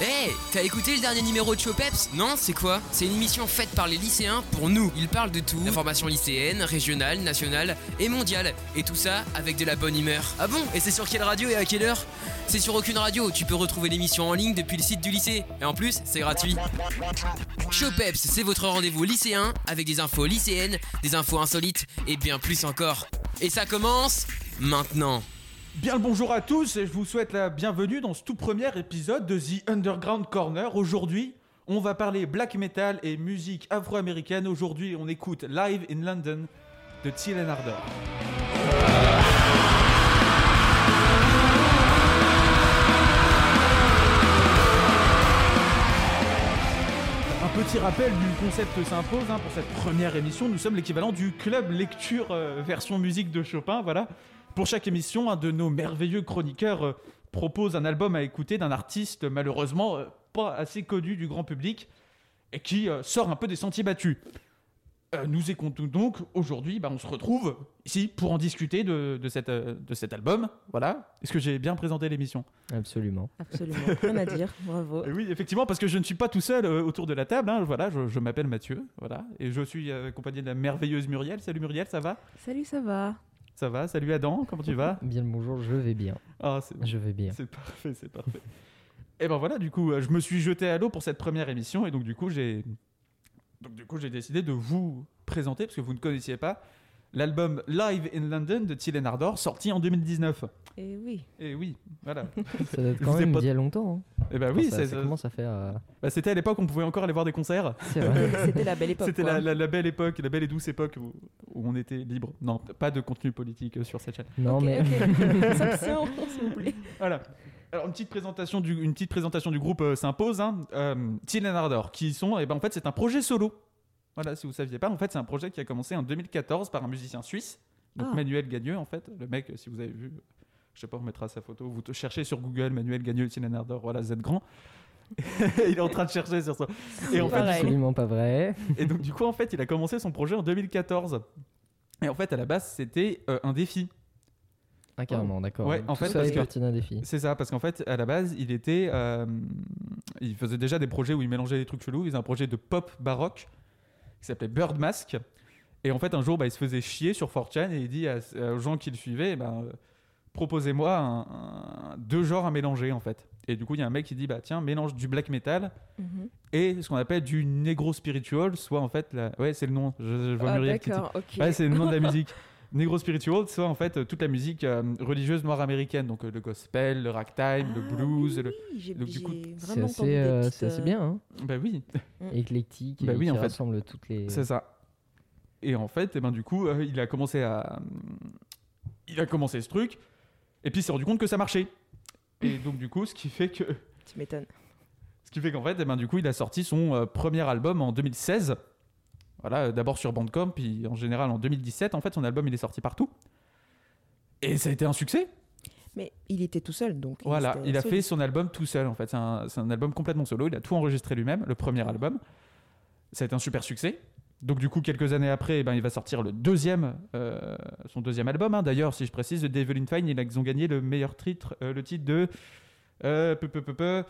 Hé, t'as écouté le dernier numéro de Chopeps Non, c'est quoi C'est une émission faite par les lycéens pour nous. Ils parlent de tout, l'information lycéenne, régionale, nationale et mondiale. Et tout ça avec de la bonne humeur. Ah bon Et c'est sur quelle radio et à quelle heure C'est sur aucune radio, tu peux retrouver l'émission en ligne depuis le site du lycée. Et en plus, c'est gratuit. Chopeps, c'est votre rendez-vous lycéen avec des infos lycéennes, des infos insolites et bien plus encore. Et ça commence maintenant. Bien le bonjour à tous et je vous souhaite la bienvenue dans ce tout premier épisode de The Underground Corner. Aujourd'hui, on va parler black metal et musique afro-américaine. Aujourd'hui, on écoute Live in London de Till Ardor. Un petit rappel du concept s'impose hein, pour cette première émission. Nous sommes l'équivalent du club lecture euh, version musique de Chopin. Voilà. Pour chaque émission, un de nos merveilleux chroniqueurs euh, propose un album à écouter d'un artiste malheureusement euh, pas assez connu du grand public et qui euh, sort un peu des sentiers battus. Nous écoutons donc aujourd'hui, bah, on se retrouve ici pour en discuter de, de cette, de cet album. Voilà. Est-ce que j'ai bien présenté l'émission? Absolument. Absolument, rien à dire, bravo. Et Oui, effectivement, parce que je ne suis pas tout seul autour de la table. hein. Voilà, je, je m'appelle Mathieu. Voilà, et je suis accompagné de la merveilleuse Muriel. Salut Muriel, ça va? Salut, ça va Ça va. Salut Adam, comment tu vas? Bien le bonjour, je vais bien. Ah, c'est Je vais bien. C'est parfait, c'est parfait. et ben voilà, du coup, euh, je me suis jeté à l'eau pour cette première émission et donc du coup, j'ai donc du coup, j'ai décidé de vous présenter parce que vous ne connaissiez pas l'album Live in London de Till Ardor sorti en 2019. Et oui, Et oui, voilà. Ça date quand même pas- d'il y a longtemps. hein. et ben oui, ça, c'est ça commence à faire. euh, bah, c'était à l'époque où on pouvait encore aller voir des concerts. C'est vrai. c'était la belle époque. C'était la, la- la belle époque, la belle et douce époque où, où on était libre. Non, pas de contenu politique euh, sur cette chaîne. non, Ok, mais. ok. Sanction, s'il vous plaît. Voilà. Alors une petite présentation du, une petite présentation du groupe euh, s'impose. Hein. Euh, Till and Ardor, qui sont, et ben en fait c'est un projet solo. Voilà, si vous saviez pas, en fait c'est un projet qui a commencé en 2014 par un musicien suisse, donc Ah. Manuel Gagneux en fait, le mec, si vous avez vu, je sais pas, on mettra sa photo, vous te- cherchez sur Google Manuel Gagneux, Till and Ardor, voilà Z grand. il est en train de chercher sur ça. Et en fait. Absolument pas vrai. et donc du coup en fait il a commencé son projet en 2014. Et en fait à la base c'était euh, un défi. Ah, carrément, d'accord. Ouais, en Tout fait, ça parce est que- parti d'un défi. C'est ça, parce qu'en fait, à la base, il était. euh, il faisait déjà des projets où il mélangeait des trucs chelous. Il faisait un projet de pop baroque qui s'appelait Bird Mask. Et en fait, un jour, bah, il se faisait chier sur 4chan et il dit à- aux gens qui le suivaient bah, euh, proposez-moi un- un- deux genres à mélanger, en fait. Et du coup, il y a un mec qui dit bah, tiens, mélange du black metal Mhm. et ce qu'on appelle du negro spiritual, soit en fait. La... Ouais, c'est le nom. Je, je vois Ah, Muriel qui dit-. Ouais, c'est le nom de la musique. Negro Spiritual, soit en fait euh, toute la musique euh, religieuse noire américaine, donc euh, le gospel, le ragtime, le Ah, blues. oui, le... oui, j'ai donc, du coup, j'ai C'est vraiment assez, euh, petites, c'est assez bien, hein. Bah oui, Éclectique, Bah et oui, qui en fait. rassemble toutes les. c'est ça. Et en fait, eh ben, du coup, euh, il a commencé à. Il a commencé ce truc, et puis il s'est rendu compte que ça marchait. Et donc, du coup, ce qui fait que. Tu m'étonnes. Ce qui fait qu'en fait, eh ben, du coup, il a sorti son euh, premier album en 2016. Voilà, euh, d'abord sur Bandcamp, puis en général en 2017. En fait, son album, il est sorti partout. Et ça a été un succès. Mais il était tout seul, donc. Voilà, il a fait son album tout seul en fait. C'est un, album complètement solo. Il a tout enregistré lui-même, le premier album. Ça a été un super succès. Donc du coup, quelques années après, eh ben, il va sortir le deuxième, euh, son deuxième album. hein. D'ailleurs, si je précise, The Devil in Fine, ils ils ont gagné le meilleur titre, euh, le titre de euh, peu, peu, peu, peu,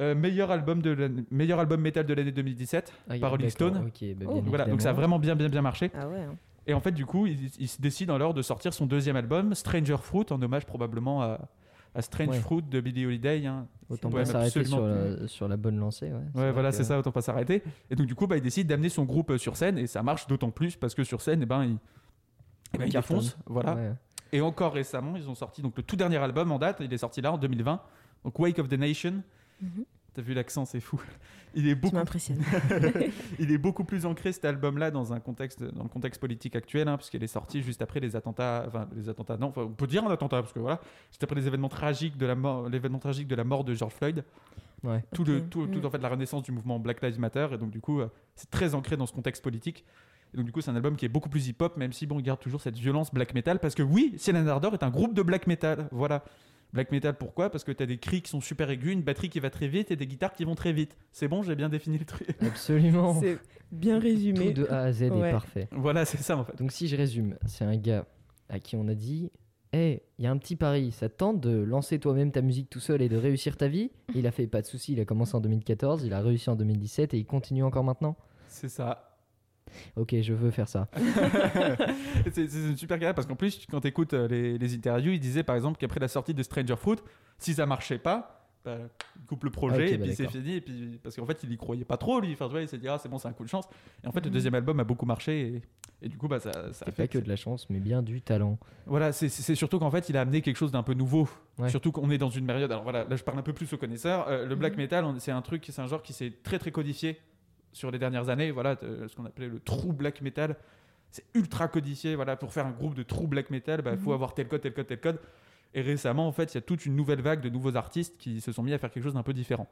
euh, meilleur album de meilleur album metal de l'année 2017 Ah, par Rolling Stone. bah, Oh. Voilà, donc ça a vraiment bien, bien, bien marché. Ah ouais. hein. Et en fait, du coup, il, il se décide alors de sortir son deuxième album, Stranger Fruit, en hommage probablement à, à Strange Ouais. Fruit de Billie Holiday. hein. Autant pas s'arrêter absolument sur la, sur la bonne lancée. Ouais, voilà, que- c'est ça, autant pas s'arrêter. Et donc, du coup, bah, il décide d'amener son groupe euh, sur scène, et ça marche d'autant plus parce que sur scène, eh ben, il, eh ben, il cartonne. défonce. Voilà. Ouais. Et encore récemment, ils ont sorti donc, le tout dernier album en date, il est sorti là en 2020, donc Wake of the Nation. Mhm. T'as vu l'accent, c'est fou. Il est beaucoup il est beaucoup plus ancré cet album-là dans un contexte, dans le contexte politique actuel, hein, puisqu'il est sorti juste après les attentats, enfin les attentats, non, on peut dire un attentat parce que voilà, juste après les événements tragiques de la mort, l'événement tragique de la mort de George Floyd, Ouais. tout le, tout, tout, Mm. en fait la renaissance du mouvement Black Lives Matter, et donc du coup, euh, c'est très ancré dans ce contexte politique. Et donc du coup, c'est un album qui est beaucoup plus hip-hop, même si bon, il garde toujours cette violence black metal, parce que oui, Cyan Ardor est un groupe de black metal, voilà. Black metal, pourquoi? Parce que t'as des cris qui sont super aigus, une batterie qui va très vite et des guitares qui vont très vite. C'est bon, j'ai bien défini le truc. Absolument. C'est bien Tout résumé. de A à Z Ouais. est parfait. voilà, c'est ça en fait. Donc si je résume, c'est un gars à qui on a dit Hey, il y a un petit pari, ça te tente de lancer toi-même ta musique tout seul et de réussir ta vie? Il a fait pas de souci, il a commencé en 2014, il a réussi en 2017 et il continue encore maintenant C'est ça. Ok, je veux faire ça. c'est une super carrière parce qu'en plus, quand tu écoutes les, les interviews, il disait par exemple qu'après la sortie de Stranger Fruit, si ça marchait pas, bah, il coupe le projet Ah, et bah, puis c'est fini. Et puis, parce qu'en fait, il y croyait pas trop, lui. Enfin, tu vois, il s'est dit, ah, c'est bon, c'est un coup de chance. Et en fait, le Mhm. deuxième album a beaucoup marché et, et du coup, bah, ça, ça a fait pas que de la chance, mais bien du talent. Voilà, c'est- surtout qu'en fait, il a amené quelque chose d'un peu nouveau. Ouais. Surtout qu'on est dans une période. Alors voilà, là, je parle un peu plus aux connaisseurs. Euh, le black Mhm. metal, c'est un truc, c'est un genre qui s'est très très codifié sur les dernières années. Voilà, euh, ce qu'on appelait le true black metal. C'est ultra codifié. Voilà, pour faire un groupe de true black metal, il faut Mhm. avoir tel code, tel code, tel code. Et récemment, en fait, il y a toute une nouvelle vague de nouveaux artistes qui se sont mis à faire quelque chose d'un peu différent.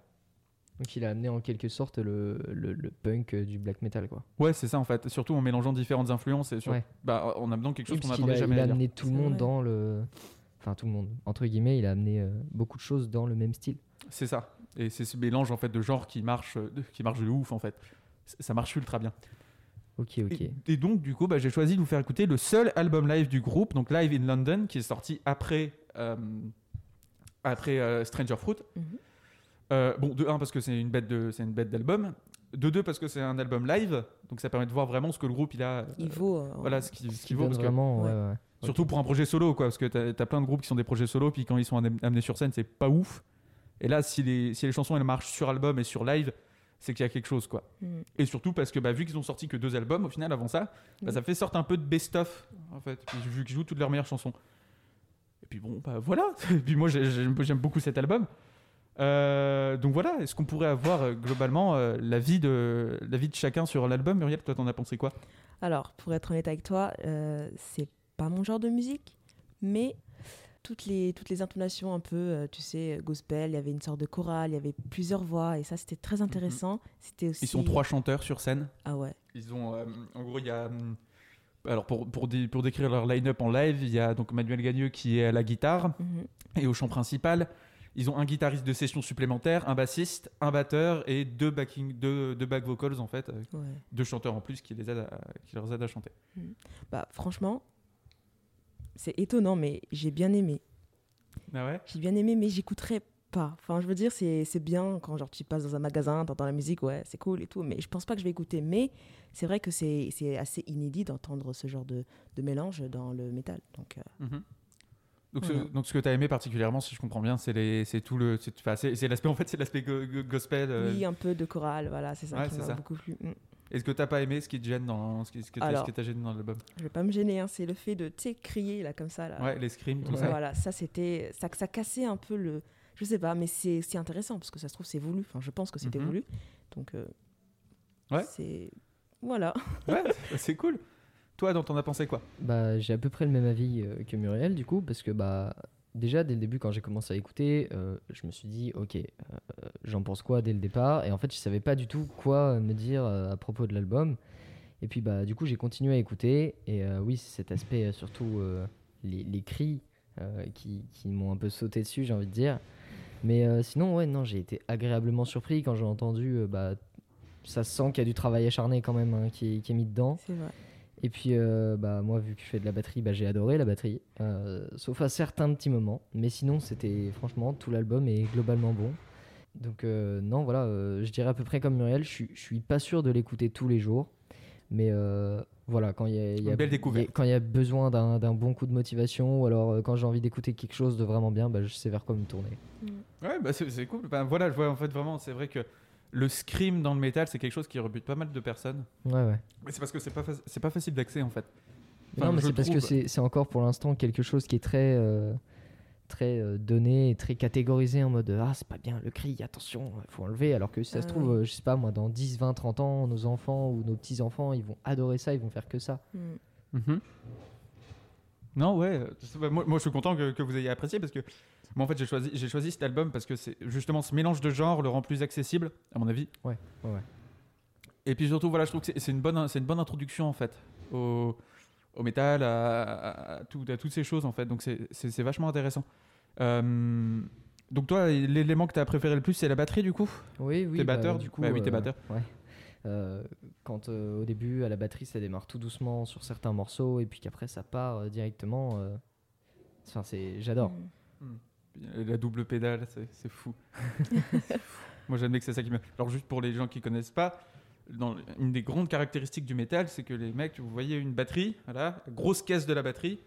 Donc il a amené en quelque sorte le, le- le punk euh, du black metal, quoi. Ouais, c'est ça en fait. Surtout en mélangeant différentes influences et sur... Ouais. bah, en amenant quelque chose qu'on n'attendait jamais il a amené tout le monde vrai. dans le... Enfin, tout le monde. Entre guillemets, il a amené euh, beaucoup de choses dans le même style. C'est ça. Et c'est ce mélange en fait de genres qui marche, euh, de- qui marche de ouf en fait. Ça marche ultra bien. Ok, ok. Et, et donc du coup, bah, j'ai choisi de vous faire écouter le seul album live du groupe, donc Live in London, qui est sorti après euh, après euh, Stranger Fruit. Mhm. Euh, bon, de un parce que c'est une bête de, c'est une bête d'album. De deux parce que c'est un album live, donc ça permet de voir vraiment ce que le groupe il a. euh, Il vaut. euh, Voilà ce qu'il ce Ce qui qu'il vaut. parce vraiment... ouais. ouais, ouais. Surtout pour un projet solo, quoi, parce que t'as as plein de groupes qui sont des projets solo, puis quand ils sont am- amenés sur scène, c'est pas ouf. Et là, si les, si les chansons elles marchent sur album et sur live, c'est qu'il y a quelque chose, quoi. Mhm. Et surtout parce que bah, vu qu'ils ont sorti que deux albums au final avant ça, bah, Mhm. ça fait sorte un peu de best-of, en fait, puis vu qu'ils jouent toutes leurs meilleures chansons. Et puis bon, bah voilà. Et puis moi, j'ai- j'aime beaucoup cet album. Euh, donc voilà, est-ce qu'on pourrait avoir euh, globalement euh, l'avis de, l'avis de chacun sur l'album Muriel, toi t'en as pensé quoi? Alors, pour être honnête avec toi, euh, c'est pas mon genre de musique, mais toutes les, toutes les intonations un peu, euh, tu sais, gospel, il y avait une sorte de chorale, il y avait plusieurs voix, et ça, c'était très intéressant. C'était aussi... Ils sont trois chanteurs sur scène. Ah ouais. Ils ont, euh, en gros, il y a. hum, Alors, pour, pour, dé- pour décrire leur line-up en live, il y a donc Manuel Gagneux qui est à la guitare Mhm. et au chant principal. Ils ont un guitariste de session supplémentaire, un bassiste, un batteur et deux, backing, deux, deux back vocals en fait, Ouais. deux chanteurs en plus qui, les aident à, qui leur aident à chanter. Bah, franchement, c'est étonnant, mais j'ai bien aimé. Ah ouais? J'ai bien aimé, mais j'écouterai pas. Enfin, je veux dire, c'est c'est bien quand genre, tu passes dans un magasin, t'entends la musique, ouais, c'est cool et tout, mais je pense pas que je vais écouter. Mais c'est vrai que c'est c'est assez inédit d'entendre ce genre de, de mélange dans le métal. Donc, euh, Mhm. donc, ce, donc, ce que tu as aimé particulièrement, si je comprends bien, c'est tout le. C'est l'aspect, en fait, c'est l'aspect go- go- gospel. euh. oui, un peu de chorale, voilà, c'est ça Ouais, qui m'a beaucoup plu. Mm. Est-ce que t'as pas aimé ce qui te gêne dans. Ce qui, ce que qui t'a gêné dans l'album? Je vais pas me gêner, hein, c'est le fait de, crier là, comme ça. Là. Ouais, les screams, tout Ouais. ça. Voilà, ça c'était. Ça, ça cassait un peu le. Je sais pas, mais c'est c'est intéressant parce que ça se trouve, c'est voulu. Enfin, je pense que c'était Mhm. voulu. Donc, euh, Ouais. c'est. Voilà. Ouais, c'est cool. Toi, dont t'en as pensé quoi? Bah, j'ai à peu près le même avis euh, que Muriel, du coup, parce que bah, déjà, dès le début, quand j'ai commencé à écouter, euh, je me suis dit, ok, euh, j'en pense quoi dès le départ? Et en fait, je savais pas du tout quoi me dire euh, à propos de l'album. Et puis, bah, du coup, j'ai continué à écouter. Et oui, c'est cet aspect, surtout les, les cris, qui, qui m'ont un peu sauté dessus, j'ai envie de dire. Mais sinon, ouais, non, j'ai été agréablement surpris quand j'ai entendu. bah, ça se sent qu'il y a du travail acharné quand même hein, qui, qui est mis dedans. C'est vrai. Et puis, euh, bah, moi, vu que je fais de la batterie, bah, j'ai adoré la batterie, euh, sauf à certains petits moments. Mais sinon, c'était franchement, tout l'album est globalement bon. Donc, euh, non, voilà, euh, je dirais à peu près comme Muriel, je suis- je suis pas sûr de l'écouter tous les jours. Mais euh, voilà, quand il y a, y a- y a- quand il y a besoin d'un d'un bon coup de motivation, ou alors euh, quand j'ai envie d'écouter quelque chose de vraiment bien, bah, je sais vers quoi me tourner. Ouais, bah c'est c'est cool. Ben, voilà, je vois en fait vraiment, c'est vrai que le scream dans le métal, c'est quelque chose qui rebute pas mal de personnes. Ouais, ouais. Mais c'est parce que c'est pas, faci- c'est pas facile d'accès en fait. Enfin, non, mais c'est parce que c'est c'est encore pour l'instant quelque chose qui est très, euh, très euh, donné et très catégorisé en mode Ah, c'est pas bien le cri, attention, il faut enlever. Alors que si ça se Ah trouve, oui. euh, je sais pas, moi, dans 10, 20, 30 ans, nos enfants ou nos petits-enfants, ils vont adorer ça, ils vont faire que ça. Mm. Mhm. Non, ouais. bah, moi, moi, je suis content que, que vous ayez apprécié parce que moi, en fait, j'ai choisi, j'ai choisi cet album parce que c'est justement ce mélange de genres le rend plus accessible, à mon avis. Ouais, ouais, ouais. Et puis surtout, voilà, je trouve que c'est- c'est une bonne, c'est une bonne introduction en fait au, au métal, à, à- à tout- à toutes ces choses en fait. Donc c'est- c'est c'est vachement intéressant. Euh, donc toi, l'élément que tu as préféré le plus, c'est la batterie du coup? Oui, oui. T'es bah, batteur du coup. Bah oui, t'es euh, batteur. Ouais. Euh, quand euh, au début, à la batterie, ça démarre tout doucement sur certains morceaux, et puis qu'après, ça part euh, directement. euh, Enfin, c'est, j'adore. Mm. La double pédale, c'est fou. Fou. Moi, j'admets que c'est ça qui me. Alors, juste pour les gens qui connaissent pas, dans une des grandes caractéristiques du métal, c'est que les mecs, vous voyez une batterie, voilà, la grosse caisse de la batterie.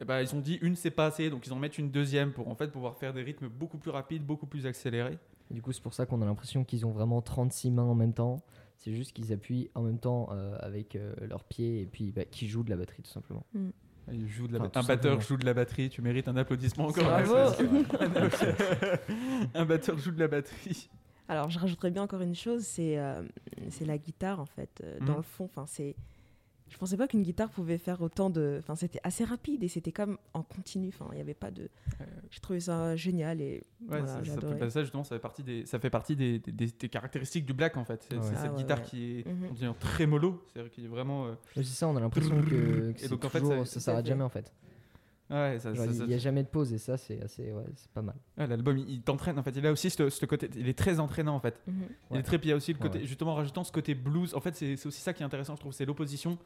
Et ben, ils ont dit une c'est pas assez, donc ils en mettent une deuxième pour en fait pouvoir faire des rythmes beaucoup plus rapides, beaucoup plus accélérés. Du coup, c'est pour ça qu'on a l'impression qu'ils ont vraiment 36 mains en même temps. C'est juste qu'ils appuient en même temps euh, avec euh, leurs pieds et puis bah, qu'ils jouent de la batterie tout simplement. De la Enfin, un batteur simplement. joue de la batterie, tu mérites un applaudissement encore. Bravo. un batteur joue de la batterie. Alors, je rajouterais bien encore une chose, c'est euh, c'est la guitare en fait. euh, Dans Mhm. le fond, enfin c'est. Je pensais pas qu'une guitare pouvait faire autant de. Enfin, c'était assez rapide et c'était comme en continu. Enfin, il n'y avait pas de. J'ai trouvé ça génial et Ouais, voilà, ça, ça, bah, ça, justement, ça fait partie des, ça fait partie des, des- des- des caractéristiques du black en fait. C'est Ouais. Ah cette ouais, guitare ouais. qui est, on dirait très mollo, c'est-à-dire qui est vraiment. euh, c'est ça, on a l'impression que, que Et c'est donc, en fait, ça- s'arrête jamais en fait. Ouais, ça, Il n'y a jamais de pause et ça, c'est assez, ouais, c'est pas mal. ouais, l'album, il, il t'entraîne en fait. Il a aussi ce, ce côté, il est très entraînant en fait. Mhm. Il Ouais. est très, puis il y a aussi le côté, ouais. justement, en rajoutant ce côté blues. En fait, c'est c'est aussi ça qui est intéressant, je trouve, c'est l'opposition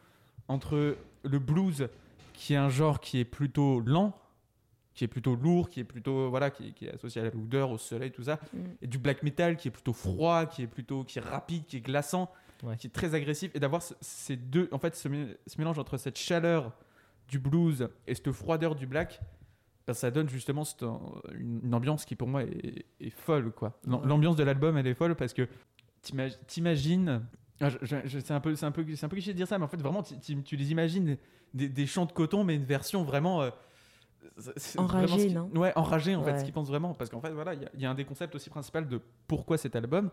entre le blues, qui est un genre qui est plutôt lent, qui est plutôt lourd, qui est plutôt voilà, qui, qui est associé à la lourdeur, au soleil, tout ça, Mhm. et du black metal qui est plutôt froid, qui est plutôt, qui est rapide, qui est glaçant, Ouais. qui est très agressif, et d'avoir ce- ces deux, en fait, ce, ce mélange entre cette chaleur du blues et cette froideur du black. ben, ça donne justement cette, euh, une, une ambiance qui pour moi est, est folle quoi. L'ambiance de l'album elle est folle parce que t'imag- t'imagines, ah, c'est un peu c'est un peu c'est un peu cliché de dire ça mais en fait vraiment tu- les imagines des, des champs de coton mais une version vraiment euh, Enragée, qui- non? Ouais, enragé en fait, ce qu'ils pensent vraiment. Parce qu'en fait, voilà, il y a- il y, a un des concepts aussi principaux de pourquoi cet album.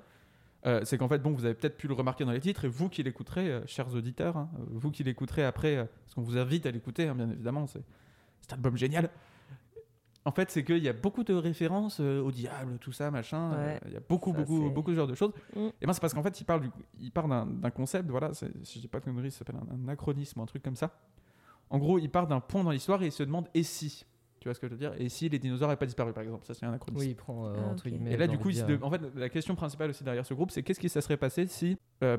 euh, c'est qu'en fait, bon, vous avez peut-être pu le remarquer dans les titres, et vous qui l'écouterez, euh, chers auditeurs, hein, vous qui l'écouterez après, euh, parce qu'on vous invite à l'écouter, hein, bien évidemment, c'est cet album génial. En fait, c'est qu'il y a beaucoup de références euh, au diable, tout ça, machin. euh, Ouais, Il y a beaucoup, ça, beaucoup, beaucoup de genres de choses. Mm. Et ben, c'est parce qu'en fait, il parle, du, il d'un d'un concept, voilà, c'est- si je dis pas de conneries, ça s'appelle un, un anachronisme, un truc comme ça. En gros, il part d'un point dans l'histoire et il se demande et si? Tu vois ce que je veux dire? Et si les dinosaures n'avaient pas disparu, par exemple? Ça, c'est un anachronisme. Oui, il prend euh, Ah, entre guillemets. Et là, du coup, il se de- en fait, la question principale aussi derrière ce groupe, c'est qu'est-ce qui ça serait passé si, euh,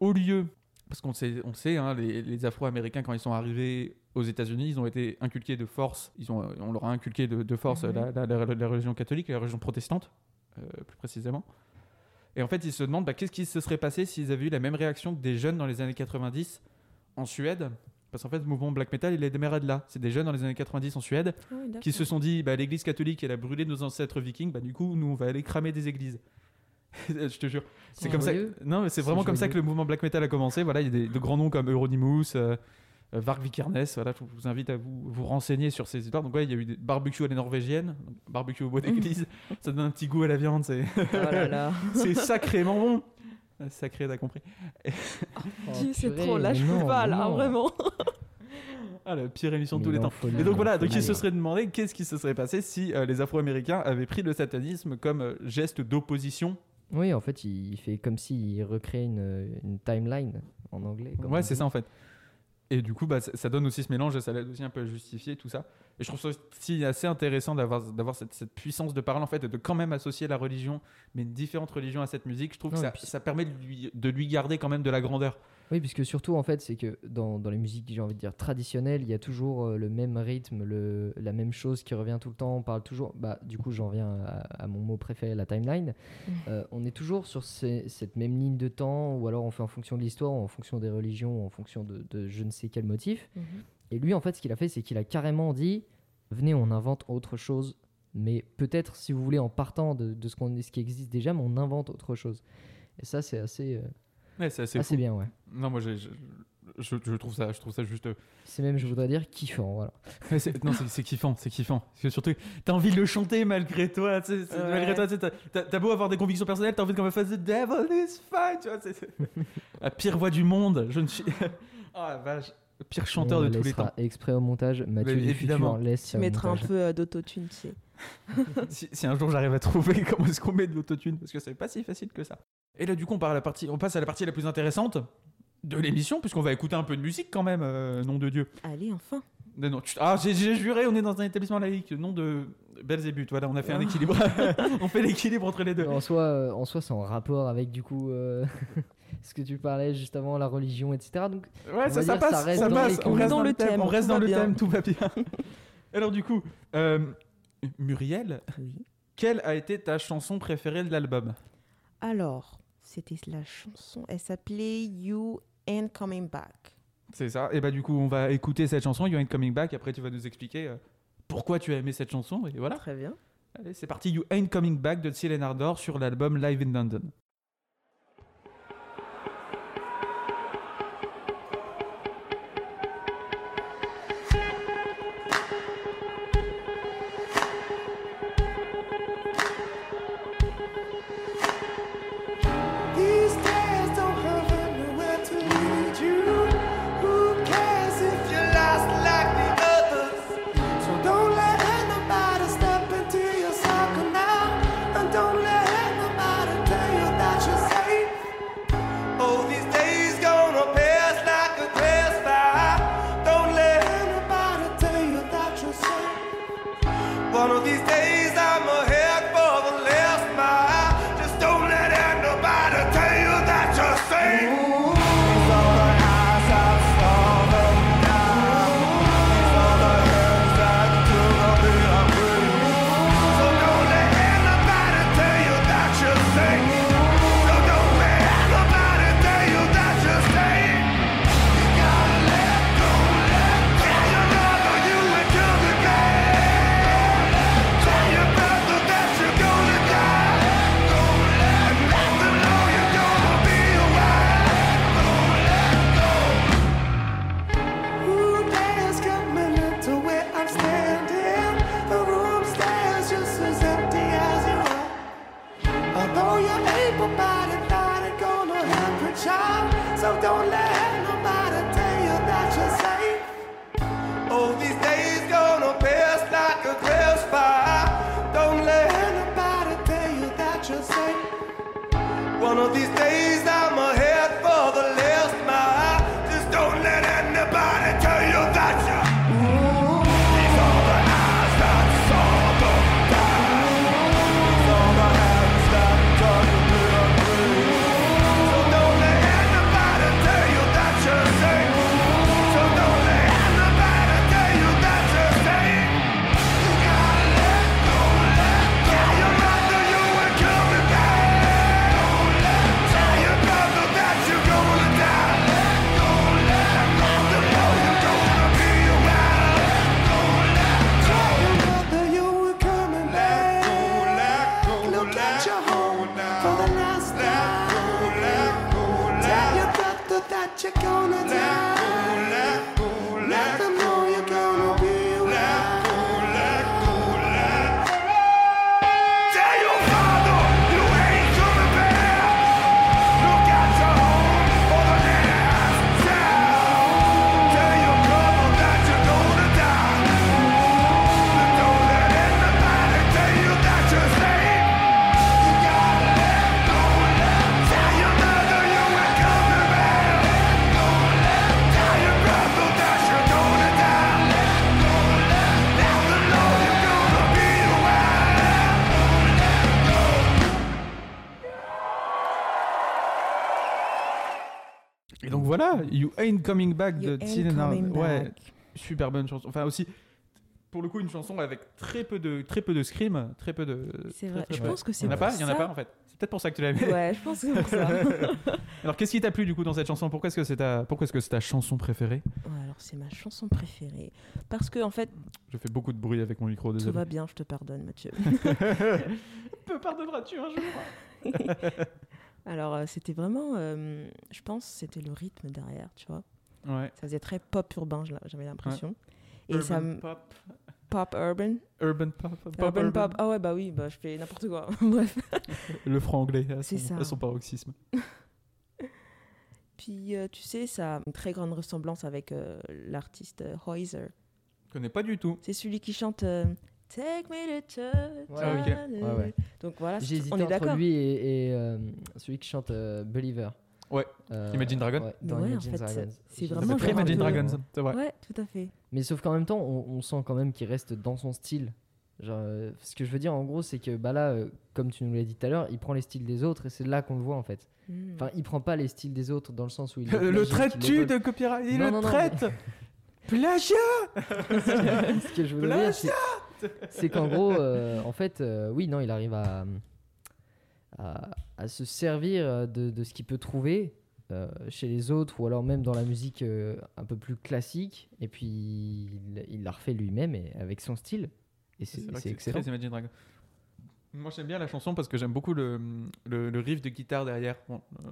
au lieu, parce qu'on sait, on sait, hein, les, les Afro-Américains quand ils sont arrivés aux États-Unis, ils ont été inculqués de force, ils ont, on leur a inculqué de, de force Mhm. la, la- la- la religion catholique, et la religion protestante, euh, plus précisément. Et en fait, ils se demandent bah, qu'est-ce qui se serait passé s'ils avaient eu la même réaction que des jeunes dans les années 90 en Suède? Parce qu'en fait, le mouvement black metal, il a démarré de là. C'est des jeunes dans les années 90 en Suède Ah oui, qui se sont dit bah, l'église catholique elle a brûlé nos ancêtres vikings bah du coup nous on va aller cramer des églises je te jure c'est comme ça non mais c'est vraiment comme ça que le mouvement black metal a commencé voilà il y a des, de grands noms comme Euronymous euh, euh, Varg Vikernes voilà je vous invite à vous, vous renseigner sur ces histoires donc ouais il y a eu des barbecues à la norvégienne barbecue au bois d'église ça donne un petit goût à la viande c'est Oh là là. c'est sacrément bon sacré t'as compris Oh, Dieu, c'est trop. Là, je non, peux pas, là, non. vraiment. ah la pire émission de tous les temps Et donc il voilà, donc il se serait demandé qu'est-ce qui se serait passé si euh, les Afro-Américains avaient pris le satanisme comme euh, geste d'opposition. Oui, en fait, il fait comme s'il recréait une, une timeline en anglais. comme Ouais, c'est ça en fait. Et du coup, bah, ça, donne aussi ce mélange et ça l'aide aussi un peu à justifier tout ça. Et je trouve ça aussi assez intéressant d'avoir cette, cette puissance de parole en fait et de quand même associer la religion, mais une différente religion à cette musique. Je trouve que ça, puis- ça permet de lui, de lui garder quand même de la grandeur. Oui, puisque surtout, en fait, c'est que dans, dans les musiques, j'ai envie de dire, traditionnelles, il y a toujours euh, le même rythme, le, la même chose qui revient tout le temps. On parle toujours, bah, du coup, j'en viens à, à mon mot préféré, la timeline. Euh, on est toujours sur ces- cette même ligne de temps, ou alors on fait en fonction de l'histoire, en fonction des religions, en fonction de, de je ne sais quel motif. Mhm. Et lui, en fait, ce qu'il a fait, c'est qu'il a carrément dit venez, on invente autre chose, mais peut-être, si vous voulez, en partant de, de ce, qu'on, ce qui existe déjà, mais on invente autre chose. Et ça, c'est assez, euh, Ouais, c'est assez assez fou. bien, ouais. Non, moi j'ai- je, je, je trouve ça, je trouve ça juste. euh, C'est même, je voudrais dire, kiffant, voilà. Ouais, c'est- non, c'est c'est kiffant, c'est kiffant. Parce que surtout, t'as envie de le chanter malgré toi. tu sais, c'est- Ouais. Malgré toi, tu sais, t'as- beau avoir des convictions personnelles, t'as envie qu'on me fasse The Devil is fine. Tu vois, c'est c'est- la pire voix du monde. Je ne suis. Oh la vache, pire chanteur On de tous les temps. exprès au montage. Mathieu Mais évidemment. futur laisse Tu mettras un peu euh, d'autotune, tu sais. si, si un jour j'arrive à trouver comment est-ce qu'on met de l'autotune, parce que c'est pas si facile que ça. Et là, du coup, on, part à la partie, on passe à la partie la plus intéressante de l'émission, puisqu'on va écouter un peu de musique quand même, euh, nom de Dieu. Allez, enfin. Non, non, chut, ah, j'ai- juré, on est dans un établissement laïque, nom de Belzébuth. Voilà, on a fait un Ah. équilibre. on fait l'équilibre entre les deux. En soi, euh, en soi, c'est en rapport avec du coup euh, ce que tu parlais juste avant, la religion, etc. Donc, Ouais, ça, ça dire, ça passe, reste ça dans passe. On reste dans le thème, on tout reste va dans le bien. thème, tout va bien. Alors du coup, euh, Muriel, Oui. quelle a été ta chanson préférée de l'album? Alors, c'était la chanson, elle s'appelait You Ain't Coming Back. C'est ça. Et bah du coup, on va écouter cette chanson, You Ain't Coming Back. Après, tu vas nous expliquer euh, pourquoi tu as aimé cette chanson. Et voilà. Très bien. Allez, c'est parti. You Ain't Coming Back de Cyril Ardor sur l'album Live in London. Child. So don't let nobody tell you that you're safe. Oh, these days gonna pass like a grass fire. Don't let anybody tell you that you're safe. One of these days voilà, You Ain't Coming Back You de. Coming Ouais, Back. super bonne chanson. Enfin aussi, pour le coup, une chanson avec très peu de, très peu de scream, très peu de. C'est vrai. très Je pense que c'est Il y en a pas, il y en a pas en fait. C'est peut-être pour ça que tu l'as aimé. Ouais, je pense que c'est pour ça. Alors qu'est-ce qui t'a plu du coup dans cette chanson? Pourquoi est-ce que c'est ta, pourquoi est-ce que c'est ta chanson préférée? Ouais, alors c'est ma chanson préférée. Parce que en fait, Je fais beaucoup de bruit avec mon micro, tout désolé. va bien, je te pardonne, Mathieu. Me pardonneras-tu un jour Alors euh, c'était vraiment, euh, je pense, c'était le rythme derrière, tu vois. Ouais. Ça faisait très pop urbain, j'avais l'impression. Et Urban ça pop. pop urban, Urban pop. pop urban, urban. pop. Ah ouais bah oui, bah je fais n'importe quoi. Bref. Le franc anglais à C'est son, ça. à son paroxysme. Puis euh, tu sais, ça a une très grande ressemblance avec euh, l'artiste Hoiser. Je connais pas du tout. C'est celui qui chante Take me to church. Ouais, Ah, ok. hallelujah. Ouais, ouais. Donc voilà, J'ai c'est- hésité on est entre d'accord. lui et, et, euh, celui qui chante euh, Believer. Ouais. Euh, Imagine Dragon ouais, dans ouais, en Imagine fait, Dragons. c'est J'ai- vraiment un Imagine Dragons, c'est vrai. Ouais, tout à fait. Mais sauf qu'en même temps, on, on sent quand même qu'il reste dans son style. Genre, euh, ce que je veux dire en gros, c'est que bah là, euh, comme tu nous l'as dit tout à l'heure, il prend les styles des autres et c'est là qu'on le voit en fait. Hmm. Enfin, il prend pas les styles des autres dans le sens où il. Le vole. de copyright? Il Non, le non, non, traite? Plagiat? Ce que je voulais dire, c'est- c'est qu'en gros, euh, en fait, euh, oui, non, il arrive à, à, à se servir de, de ce qu'il peut trouver euh, chez les autres ou alors même dans la musique euh, un peu plus classique. Et puis il, il l'a refait lui-même et avec son style. Et c'est vrai que c'est excellent. très Imagine Dragon. Moi j'aime bien la chanson parce que j'aime beaucoup le, le, le riff de guitare derrière. Bon, euh,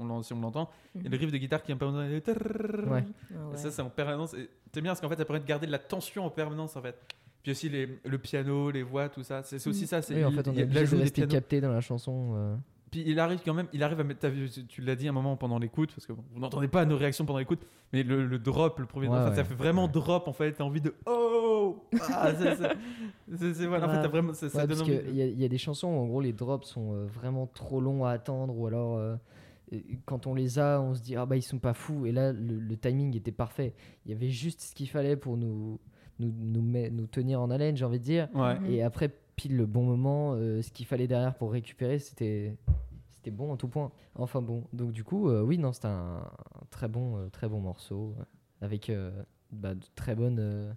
on si on l'entend. Et le riff de guitare qui est un peu. Ouais. Ah Et ouais. ça, c'est en permanence. C'est bien parce qu'en fait, ça permet de garder de la tension en permanence en fait. Puis aussi les, le piano, les voix, tout ça. C'est aussi ça. c'est Oui, en fait, on est obligé de rester capté dans la chanson. euh. Puis il arrive quand même, il arrive à mettre, vu, tu l'as dit un moment pendant l'écoute, parce que bon, vous n'entendez pas nos réactions pendant l'écoute, mais le, le drop, le premier Ouais, drop, ça fait vraiment drop en fait, t'as envie de oh ah, c'est- voilà, en fait, Ouais. t'as vraiment, ça, ça Ouais, donne parce envie. y, il y a des chansons où en gros les drops sont euh, vraiment trop longs à attendre ou alors euh, euh, quand on les a on se dit ah bah ils sont pas fous et là le, le timing était parfait. Il y avait juste ce qu'il fallait pour nous, nous, nous, met- nous tenir en haleine j'ai envie de dire. Ouais. Mhm. Et après pile le bon moment, euh, ce qu'il fallait derrière pour récupérer c'était c'était bon en tout point. Enfin bon donc du coup euh, oui non c'était un, un très bon euh, très bon morceau avec euh, bah, de très bonnes euh,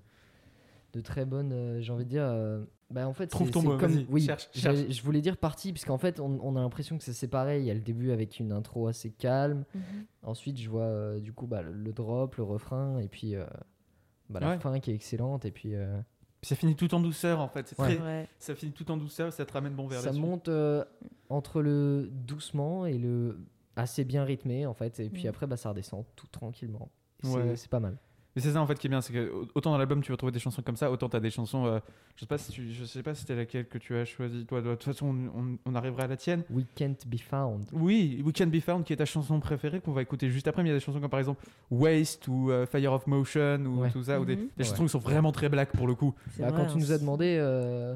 de très bonnes euh, j'ai envie de dire euh, bah en fait Trouve ton mot, comme oui cherche, je voulais dire partie puisqu'en fait on, on a l'impression que c'est séparé il y a le début avec une intro assez calme Mhm. ensuite je vois euh, du coup bah, le, le drop le refrain et puis euh, bah, la Ouais. fin qui est excellente et puis euh, Puis ça finit tout en douceur en fait, c'est Ouais. très- Ouais. ça finit tout en douceur, ça te ramène bon vers ça monte euh, entre le doucement et le assez bien rythmé en fait et puis Mhm. après bah, ça redescend tout tranquillement Et c'est- Ouais. c'est pas mal Mais c'est ça en fait qui est bien, c'est que au- autant dans l'album tu vas trouver des chansons comme ça, autant t'as des chansons. euh, je sais pas si tu, je sais pas si c'était laquelle que tu as choisi. Toi, de toute façon, on, on- on arrivera à la tienne. We Can't Be Found Oui, We Can Be Found, qui est ta chanson préférée qu'on va écouter juste après. Mais il y a des chansons comme par exemple Waste ou euh, Fire of Motion ou Ouais. tout ça, ou des, Mhm. des Ouais. chansons qui sont vraiment très black pour le coup. Bah, vrai, quand tu hein, nous as demandé, euh,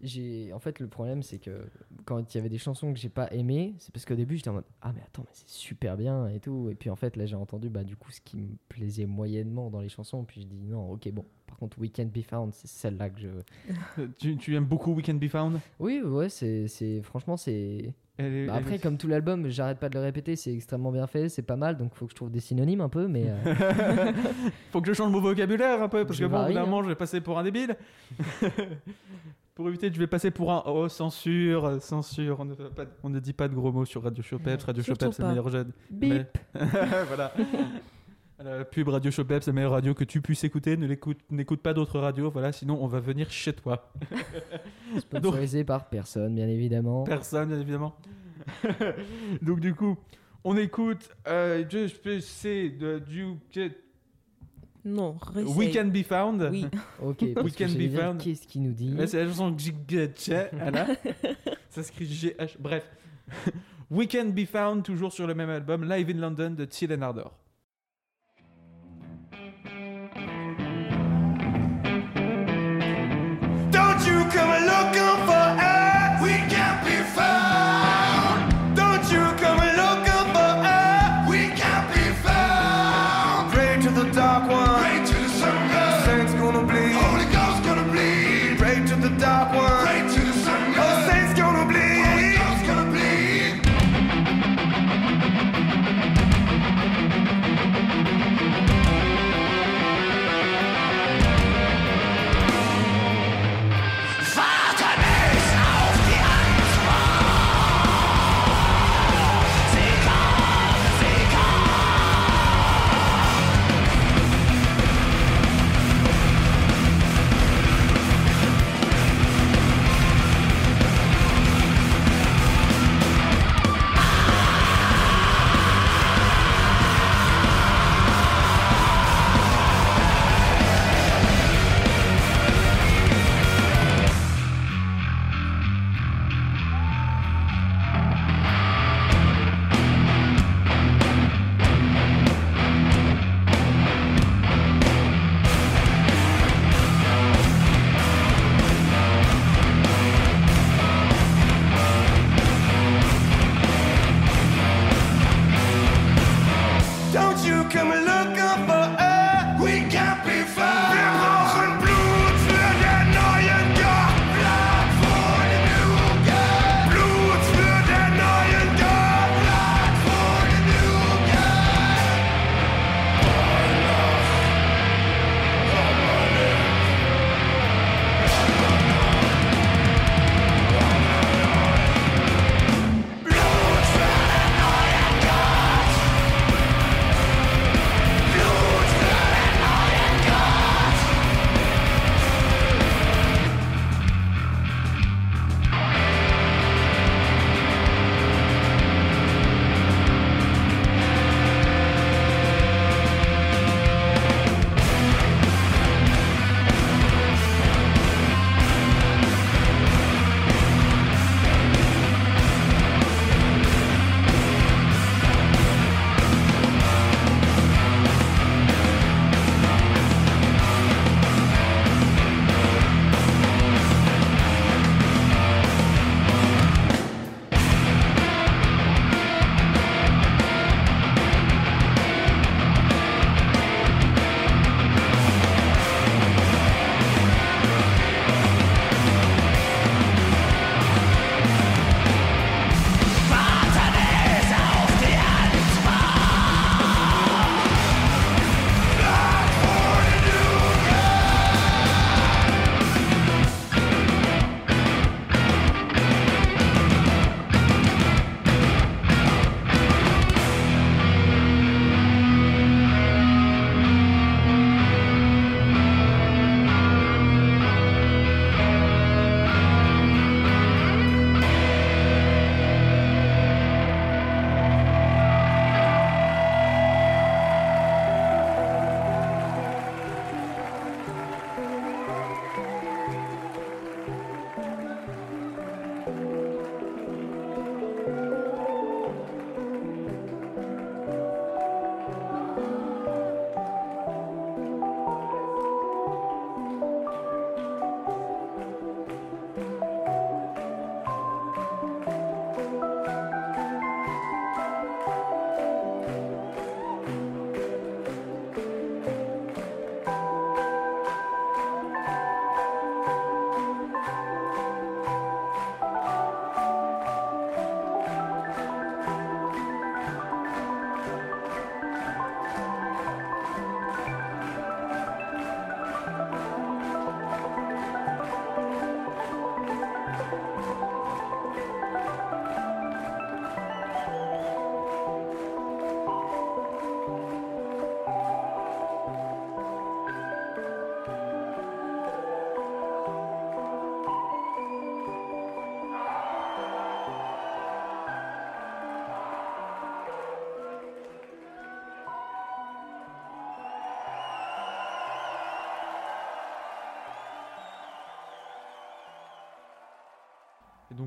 j'ai en fait le problème c'est que quand il y avait des chansons que j'ai pas aimées, c'est parce qu'au début j'étais en mode ah mais attends mais c'est super bien et tout et puis en fait là j'ai entendu bah du coup ce qui me plaisait moyennement dans les chansons puis je dis non ok bon par contre We Can't Be Found c'est celle-là que je Tu, tu aimes beaucoup We Can Be Found? Oui ouais c'est c'est franchement c'est est- bah, après est- comme tout l'album j'arrête pas de le répéter c'est extrêmement bien fait c'est pas mal donc faut que je trouve des synonymes un peu mais euh, Faut que je change mon vocabulaire un peu, parce Je que bon, hein. je vais passer pour un débile. pour éviter, je vais passer pour un oh, censure, euh, censure. On ne, fait pas- on ne dit pas de gros mots sur Radio Showpeps. Radio Surtout Showpeps, c'est le pas. meilleur jeune. bip voilà. La pub Radio Showpeps, la meilleure radio que tu puisses écouter. Ne l'écoute, n'écoute pas d'autres radios, voilà, sinon on va venir chez toi. sponsorisé par personne bien évidemment Personne, bien évidemment. Donc du coup, on écoute euh, je peux c'est de du Non, réessaye. We Can Be Found. Oui. ok parce We que can j'allais be dire, found. qu'est-ce qu'il nous dit c'est la chanson GH, voilà. Ça s'écrit GH. Bref. We Can Be Found, toujours sur le même album, Live in London de Till and Ardor.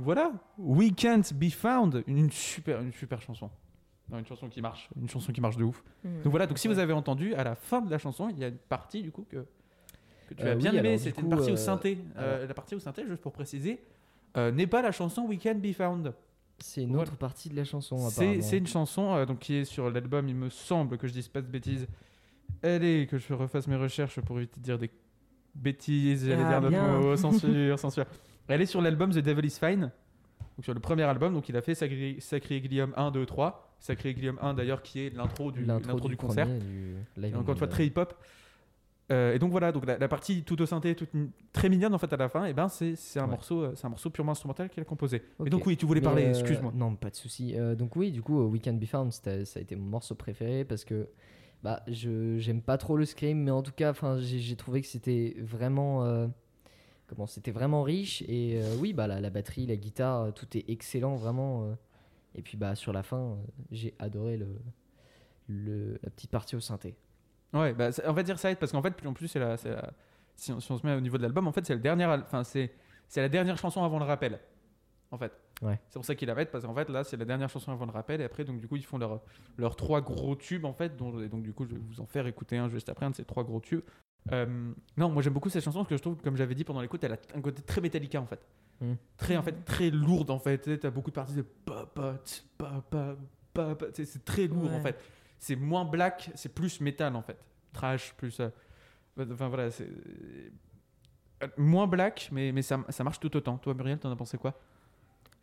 Voilà, We Can't Be Found, une, super, une super chanson. Non, une chanson qui marche, une chanson qui marche de ouf. Mm. Donc voilà, donc si vous avez entendu, à la fin de la chanson, il y a une partie du coup que, que tu Euh, as bien oui, aimé, c'était une partie au euh, synthé. Euh, la partie au synthé, juste pour préciser, euh, n'est pas la chanson We Can't Be Found. C'est une Voilà. autre partie de la chanson. C'est une chanson euh, donc, qui est sur l'album, il me semble que je dise pas de bêtises. Elle est, que je refasse mes recherches pour éviter de dire des bêtises, j'allais Ah, dire notre mot, censure, censure. Elle est sur l'album The Devil is Fine, donc sur le premier album, donc il a fait Sacré, Sacrilegium 1, 2, 3. Sacrilegium 1 d'ailleurs qui est l'intro du, L'intro du, concert. du Et encore une fois très hip-hop. Euh, et donc voilà, donc la, la partie tout au synthé, toute très mignonne en fait à la fin, et ben c'est c'est un Ouais. morceau, euh, c'est un morceau purement instrumental qu'il a composé. Ok. Et donc oui, tu voulais Mais, parler, euh, excuse-moi. Non, pas de souci. Euh, donc oui, du coup, We Can Be Found, ça a été mon morceau préféré parce que bah, je j'aime pas trop le scream, mais en tout cas, enfin, j'ai j'ai trouvé que c'était vraiment comment c'était vraiment riche et euh, oui, bah la, la batterie, la guitare, euh, tout est excellent vraiment. euh. et puis bah sur la fin, j'ai adoré le, le la petite partie au synthé. Ouais, bah, on va dire ça aide parce qu'en fait, plus en plus, c'est la, si, on, si on se met au niveau de l'album, en fait, c'est enfin, la dernière chanson avant le rappel, en fait. Ouais. C'est pour ça qu'ils la mettent parce qu'en fait, là, c'est la dernière chanson avant le rappel et après, donc du coup, ils font leurs leurs trois gros tubes en fait. Dont, et donc du coup, je vais vous en faire écouter un juste après un de ces trois gros tubes. Euh, non, moi j'aime beaucoup cette chanson parce que je trouve, comme j'avais dit pendant l'écoute, elle a un côté très Metallica en fait. Mm. Très en fait très lourde en fait. Tu as beaucoup de parties de C'est très lourd en fait. C'est moins black, c'est plus métal en fait. Trash, plus. euh, Enfin voilà, c'est. euh, Moins black, mais, mais ça, ça marche tout autant. Toi, Muriel, t'en as pensé quoi?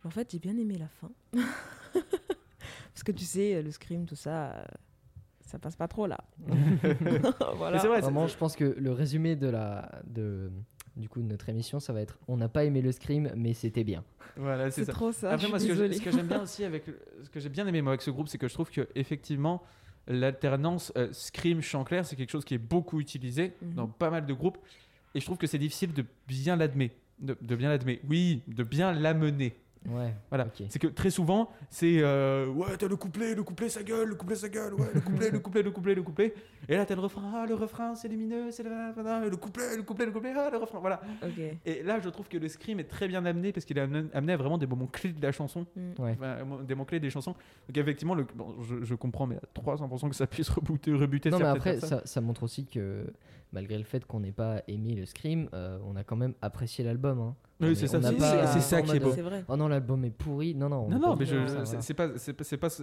En fait, j'ai bien aimé la fin. Parce que tu sais, le scream, tout ça, euh, ça passe pas trop là. voilà. Vrai, Vraiment, je pense que le résumé de la de du coup de notre émission, ça va être on n'a pas aimé le scream, mais c'était bien. Voilà, c'est trop ça. Après, moi, ce que, ce j'aime bien aussi avec. Ce que j'ai bien aimé, moi, avec ce groupe, c'est que je trouve que effectivement l'alternance euh, scream chant clair, c'est quelque chose qui est beaucoup utilisé Mhm. dans pas mal de groupes. Et je trouve que c'est difficile de bien l'admettre. De, de bien l'admettre. Oui, de bien l'amener. Ouais. Voilà. C'est que très souvent, c'est euh, ouais, t'as le couplet, le couplet, sa gueule, le couplet, sa gueule, ouais, le couplet, le couplet, le couplet, le couplet. Et là, t'as le refrain, ah, le refrain, c'est lumineux, c'est le, le couplet, le couplet, le couplet, ah, le refrain, voilà. Ok. Et là, je trouve que le scream est très bien amené parce qu'il est amené à vraiment des moments clés de la chanson, Mm. Ouais. Enfin, des moments clés des chansons. Donc, effectivement, le, bon, je, je comprends, mais à 300% que ça puisse rebuter, rebuter Non, mais après, ça montre aussi que malgré le fait qu'on n'ait pas aimé le scream, euh, on a quand même apprécié l'album. hein. Oui, c'est est- ça, c'est pas- qui est beau. C'est vrai. Oh non, l'album est pourri. Non, non. on Non, non, pas mais c'est pas, c'est pas, pas,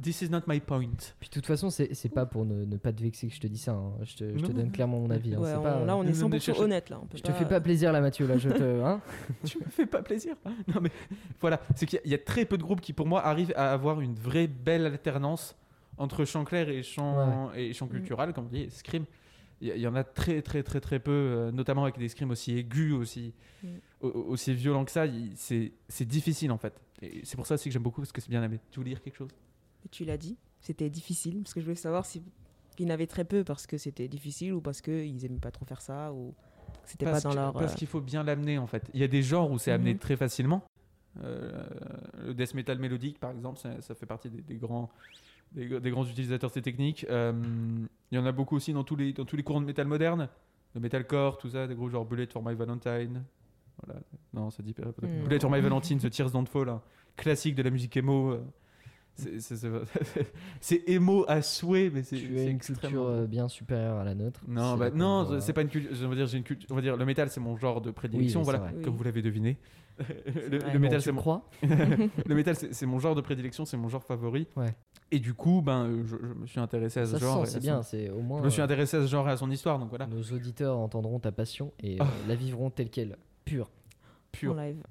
this is not my point. Puis de toute façon, c'est pas pour ne, ne pas te vexer que je te dis ça. hein. Je te, je te Non, donne non. clairement mon avis. hein. Ouais, on- pas- là, on est Non, mais 100% cherche- honnête. Là. On peut Je te fais pas plaisir là, Mathieu. Là, je te. hein tu me fais pas plaisir. Non mais voilà, c'est qu'il y a- il y, a très peu de groupes qui pour moi arrivent à avoir une vraie belle alternance entre chant clair et chant, et chant cultural, comme on dit, et scream. Il y, en a très très très très peu, euh, notamment avec des screams aussi aigus, aussi, Mm. au- au- aussi violents que ça. C'est difficile en fait. Et c'est pour ça aussi que j'aime beaucoup parce que c'est bien aimé. Tu voulais dire quelque chose? Tu l'as dit, c'était difficile. Parce que je voulais savoir si il y en avait très peu parce que c'était difficile ou parce qu'ils aimaient pas trop faire ça ou c'était pas dans que- leur. Parce euh, qu'il faut bien l'amener en fait. Il y a des genres où c'est amené Mhm. très facilement. Euh, le death metal mélodique par exemple, ça, ça fait partie des, des grands, des, des grands utilisateurs de ces techniques. Euh, il y en a beaucoup aussi dans tous les, dans tous les courants de métal moderne. Le metalcore, tout ça, des gros genres Bullet for My Valentine, Voilà. Non, ça dit pas. Hmm. Bullet for My Valentine, ce Tears Don't Fall, hein. classique de la musique emo. euh, c'est- emo à souhait, mais c'est Tu as c'est une extrêmement culture euh, bien supérieure à la nôtre. Non, C'est bah, non, c'est pas une culture. On va dire, j'ai une culture. On va dire, le métal, c'est mon genre de prédilection. Oui, voilà, comme Oui. vous l'avez deviné. le, vrai. le métal, c'est mon, crois? Le métal, c'est c'est mon genre de prédilection, c'est mon genre favori. Ouais. Et du coup, ben, euh, je, je me suis intéressé à ce Ça se genre. sent, et c'est à bien. son- C'est au moins. Je me suis euh, intéressé à ce genre et à son histoire, donc voilà. Nos auditeurs entendront ta passion et euh, Ah. la vivront telle qu'elle, pure. Pur. En live.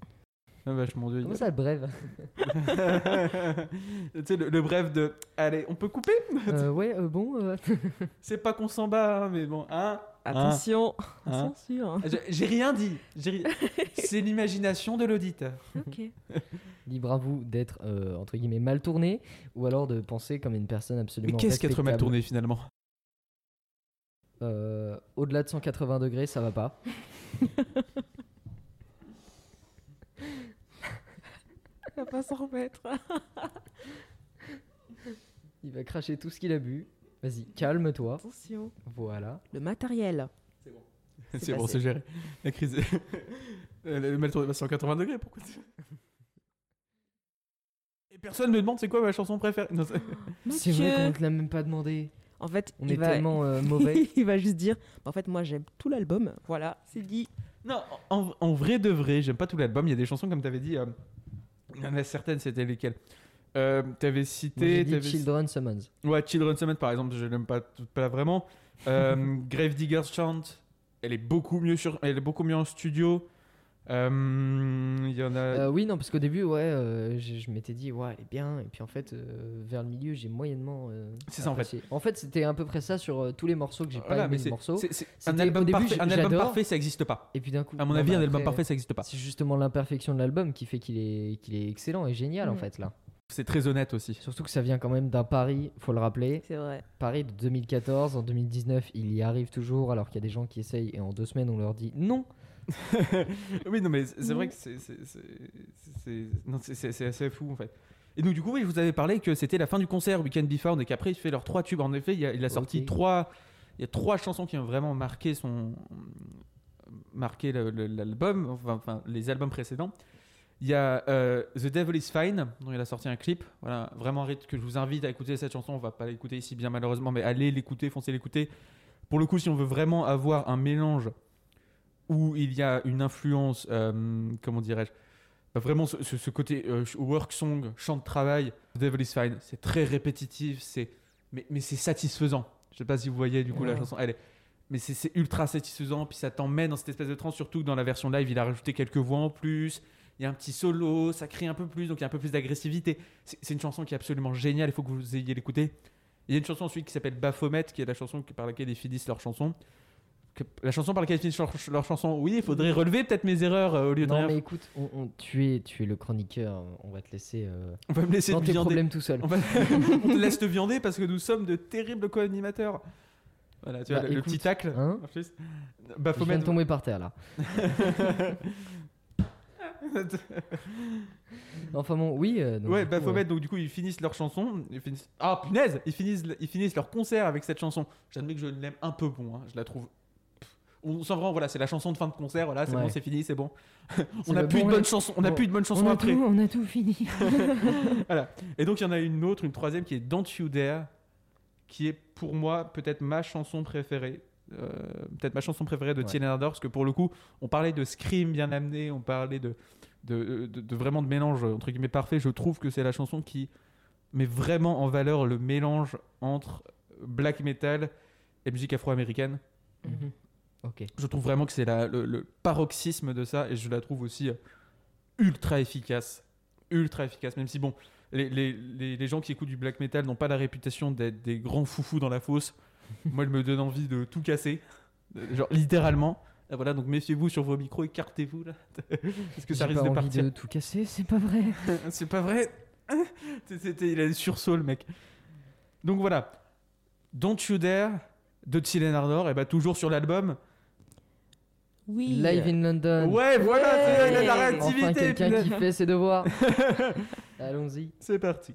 Ah, vachement Dieu. Comment ça, brève tu sais, le, le bref de. Allez, on peut couper? Euh, Ouais, euh, bon. euh, C'est pas qu'on s'en bat, hein, mais bon, hein? Attention, Hein censure. J'ai- J'ai rien dit. Ri- C'est l'imagination de l'auditeur. Ok. Libre à vous d'être euh, entre guillemets mal tourné ou alors de penser comme une personne Mais absolument. qu'est-ce qu'être mal tourné finalement? Euh, Au-delà de 180 degrés, ça va pas. On va pas s'en remettre. Il va cracher tout ce qu'il a bu. Vas-y, calme-toi. Attention. Voilà. Le matériel. C'est C'est bon, c'est géré. La crise. Euh, Le mal tourné à 180 degrés, pourquoi tu- Et personne me demande c'est quoi ma chanson préférée. Non, c'est- vrai qu'on Mathieu. te l'a même pas demandé. En fait, On il est va... tellement euh, mauvais. il va juste dire bah, En fait, moi, j'aime tout l'album. Voilà, c'est dit. non, en, en vrai de vrai, j'aime pas tout l'album. Il y a des chansons comme t'avais dit. euh, Il y en a certaines, c'était lesquelles? Euh, T'avais cité. dit Children Summons. Ouais, Children Summit par exemple, je l'aime pas, pas vraiment. Euh, Grave Digger's Chant, elle est beaucoup mieux sur, elle est beaucoup mieux en studio. Euh, Il y en a. Euh, oui, non, parce qu'au début, ouais, euh, je, je m'étais dit, ouais, elle est bien. Et puis en fait, euh, vers le milieu, j'ai moyennement. euh, C'est ça, en fait. En fait, c'était à peu près ça sur euh, tous les morceaux que j'ai Voilà, pas aimé mais le morceau. c'est- c'est- un album début, parfait, j- un album j'adore. parfait, ça existe pas. Et puis d'un coup. À mon non, avis, bah un album après, parfait, ça existe pas. C'est justement l'imperfection de l'album qui fait qu'il est, qu'il est excellent et génial en Mhm. fait là. C'est très honnête aussi. Surtout que ça vient quand même d'un Paris, faut le rappeler. C'est vrai. Paris de 2014, en 2019, il y arrive toujours alors qu'il y a des gens qui essayent et en deux semaines on leur dit non. oui, non, mais c'est vrai que c'est- c'est- c'est- c'est non, c'est- c'est- c'est assez fou en fait. Et donc, du coup, oui, je vous avais parlé que c'était la fin du concert Weekend Be Found et qu'après, il fait leurs trois tubes. En effet, il a, il a sorti trois. Il y a trois chansons qui ont vraiment marqué son. marqué le- le- l'album, enfin, enfin, les albums précédents. Il y a euh, The Devil is Fine, dont il a sorti un clip. Voilà, vraiment que je vous invite à écouter cette chanson. On va pas l'écouter ici, bien malheureusement, mais allez l'écouter, foncez l'écouter. Pour le coup, si on veut vraiment avoir un mélange où il y a une influence, euh, comment dirais-je, bah, vraiment ce, côté euh, work song, chant de travail, The Devil is Fine, c'est très répétitif, c'est mais, mais c'est satisfaisant. Je sais pas si vous voyez du coup la chanson, elle est mais c'est c'est ultra satisfaisant, puis ça t'emmène dans cette espèce de trance, surtout que dans la version live, il a rajouté quelques voix en plus, il y a un petit solo, ça crie un peu plus, donc il y a un peu plus d'agressivité. C'est une chanson qui est absolument géniale, il faut que vous ayez l'écouter. Il y a une chanson ensuite qui s'appelle Baphomet, qui est la chanson par laquelle ils finissent leur chanson. La chanson par laquelle ils finissent leur, leur chanson, oui, il faudrait relever peut-être mes erreurs euh, au lieu de Non rien. mais écoute, on, on- tu, es, tu es le chroniqueur, on va te laisser euh, On va me laisser dans te tes viander. problèmes tout seul. On, va- on te laisse te viander parce que nous sommes de terribles co-animateurs. Voilà, tu vois, Bah, le, petit tacle. hein en plus. Je Baphomet. viens de tomber par terre là. Enfin bon, oui. euh, donc, ouais, coup, Baphomet, euh, donc du coup, ils finissent leur chanson. Ils finissent... Ah, punaise Ils finissent, ils finissent leur concert avec cette chanson. J'admets que je l'aime un peu bon. hein, Je la trouve. On sent vraiment, voilà, c'est la chanson de fin de concert. Voilà, c'est Ouais. bon, c'est fini, c'est bon. On n'a plus bon de bonnes ré- chansons. On n'a bon. plus de bonnes chansons on a, après. tout, on a tout fini. Et donc il y en a une autre, une troisième qui est Don't You Dare, qui est pour moi peut-être ma chanson préférée. Euh, peut-être ma chanson préférée de Ouais. Tien Ardor, parce que pour le coup, on parlait de scream bien amené, on parlait de, de, de- de vraiment de mélange entre guillemets parfait. Je trouve que c'est la chanson qui met vraiment en valeur le mélange entre black metal et musique afro-américaine. Mhm. Ok. Je trouve vraiment que c'est le, le paroxysme de ça et je la trouve aussi euh, ultra efficace. Ultra efficace, même si bon, les, les- les- les gens qui écoutent du black metal n'ont pas la réputation d'être des grands foufous dans la fosse. Moi, elle me donne envie de tout casser. Euh, Genre littéralement. Et voilà, donc méfiez-vous sur vos micros, écartez-vous là. Parce que ça risque pas de envie partir. de tout casser, c'est pas vrai. C'est pas vrai C'est- c'était- Il a des sursauts, le mec. Donc voilà. Don't You Dare de Tsillen Ardor, et bah toujours sur l'album. Oui. Live in London. Ouais, voilà, c'est- il a de la Ouais. réactivité. Enfin, quelqu'un qui fait ses devoirs. Allons-y. C'est parti.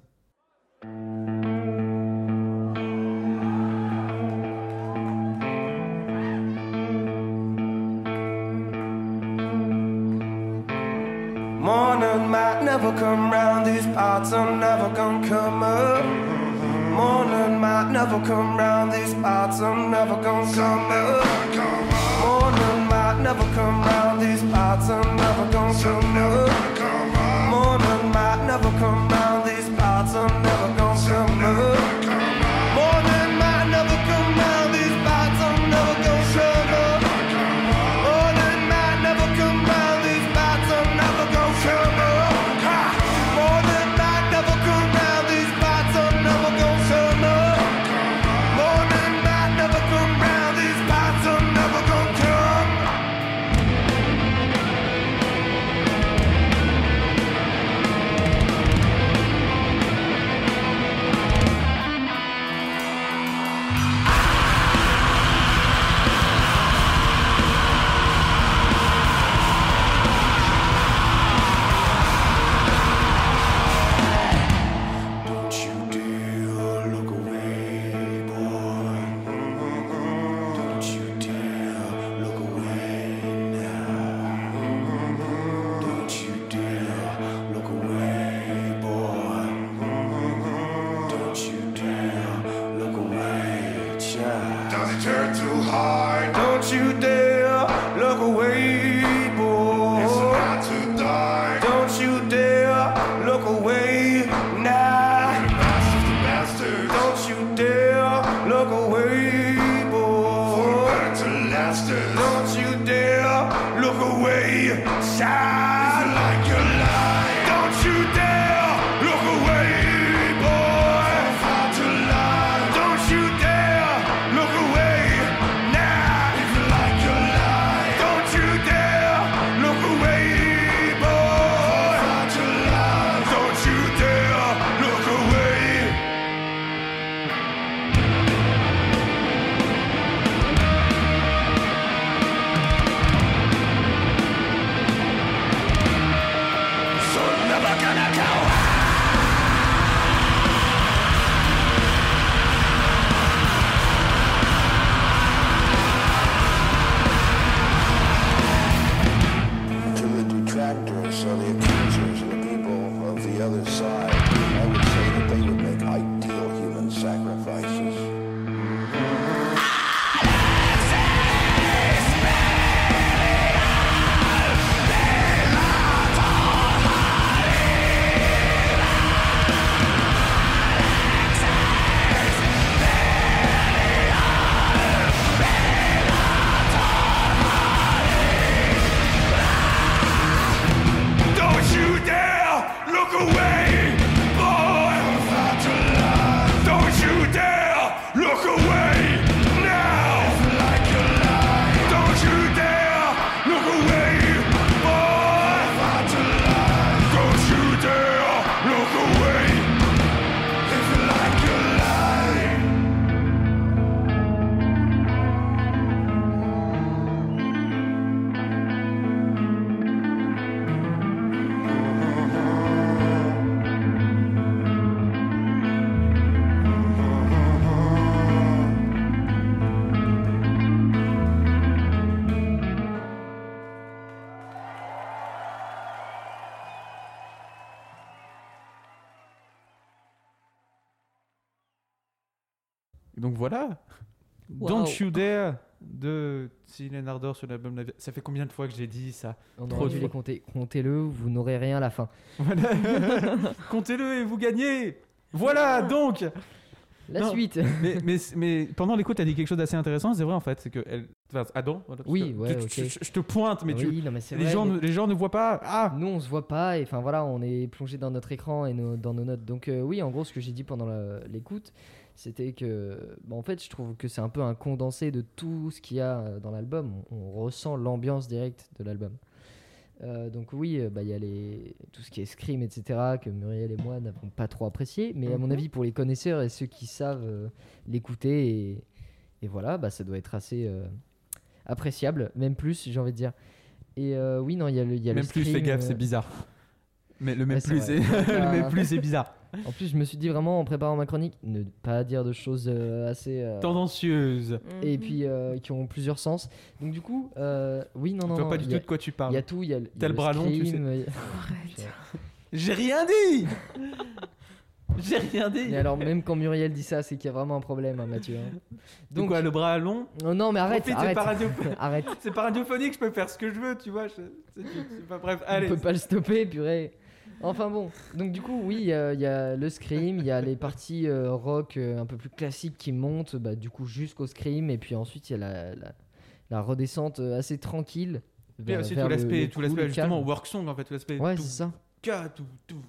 Morning might never come round, these parts are never gonna come up. Morning might never come round, these parts are never gonna come up. Morning might never come round, these parts are never gonna come up. Morning might never come round, these parts are never gonna come up. Look away now. Don't you dare look away, boy. Don't you dare look away, child. Voilà. Wow. Don't You Dare de Céline Ardor sur l'album La Ça fait combien de fois que j'ai dit ça? On Trop dû les compter. Comptez-le, vous n'aurez rien à la fin. Voilà. Comptez-le et vous gagnez. Voilà donc. La Non. suite mais, mais, mais pendant l'écoute, elle dit quelque chose d'assez intéressant. C'est vrai en fait, c'est que elle. Enfin, Adam. voilà, Oui, ouais, tu- tu- je te pointe, mais tu. oui, non, mais c'est Les vrai, gens, mais- ne, les gens ne voient pas. Ah. Nous, on se voit pas, et enfin voilà, on est plongé dans notre écran et nos- dans nos notes. Donc, euh, oui, en gros, ce que j'ai dit pendant la- l'écoute, c'était que, bah, en fait, je trouve que c'est un peu un condensé de tout ce qu'il y a euh, dans l'album. On, on ressent l'ambiance directe de l'album. Euh, donc, oui, euh, bah, il y a les, tout ce qui est Scream, etc., que Muriel et moi n'avons pas trop apprécié. Mais à mon Mhm. avis, pour les connaisseurs et ceux qui savent euh, l'écouter, et, et voilà, bah, ça doit être assez euh, appréciable, même plus, j'ai envie de dire. Et euh, oui, non, il y a le, il y a le Même plus, fais Scream, gaffe, euh, c'est bizarre. Mais le même c'est plus, c'est le Ah. même plus, c'est bizarre. En plus, je me suis dit vraiment en préparant ma chronique, ne pas dire de choses euh, assez. euh, Tendancieuse. et Mhm. puis euh, qui ont plusieurs sens. Donc, du coup, euh, oui, non, non, vois non. pas du il y tout a- de quoi tu Il parles. y a tout, il y a, il y a T'as le bras long, tu sais. scream, il y a- Arrête. J'ai rien dit J'ai rien dit Mais alors, même quand Muriel dit ça, c'est qu'il y a vraiment un problème, hein, Mathieu. hein. Donc quoi, le bras long Oh non, mais arrête, Profite, c'est arrête. pas radio- arrête. C'est pas radiophonique, je peux faire ce que je veux, tu vois. je- c'est- c'est pas bref. On Allez. peut pas le stopper, purée. Enfin bon, donc du coup, oui, il y, a- le scream, il y a les parties euh, rock euh, un peu plus classiques qui montent, bah, du coup, jusqu'au scream, et puis ensuite, il y a la, la, la redescente euh, assez tranquille. Et aussi tout l'aspect, tout l'aspect justement work song en fait, tout l'aspect. Ouais, c'est ça. Ka, tout, tout,